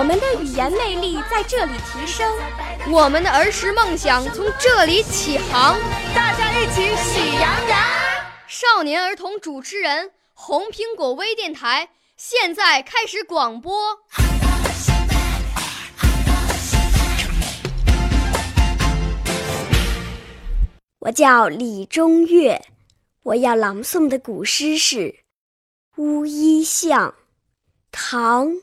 我们的语言魅力在这里提升，我们的儿时梦想从这里起航。大家一起喜羊羊。少年儿童主持人，红苹果微电台现在开始广播。我叫李中月，我要朗诵的古诗是《乌衣巷》，唐·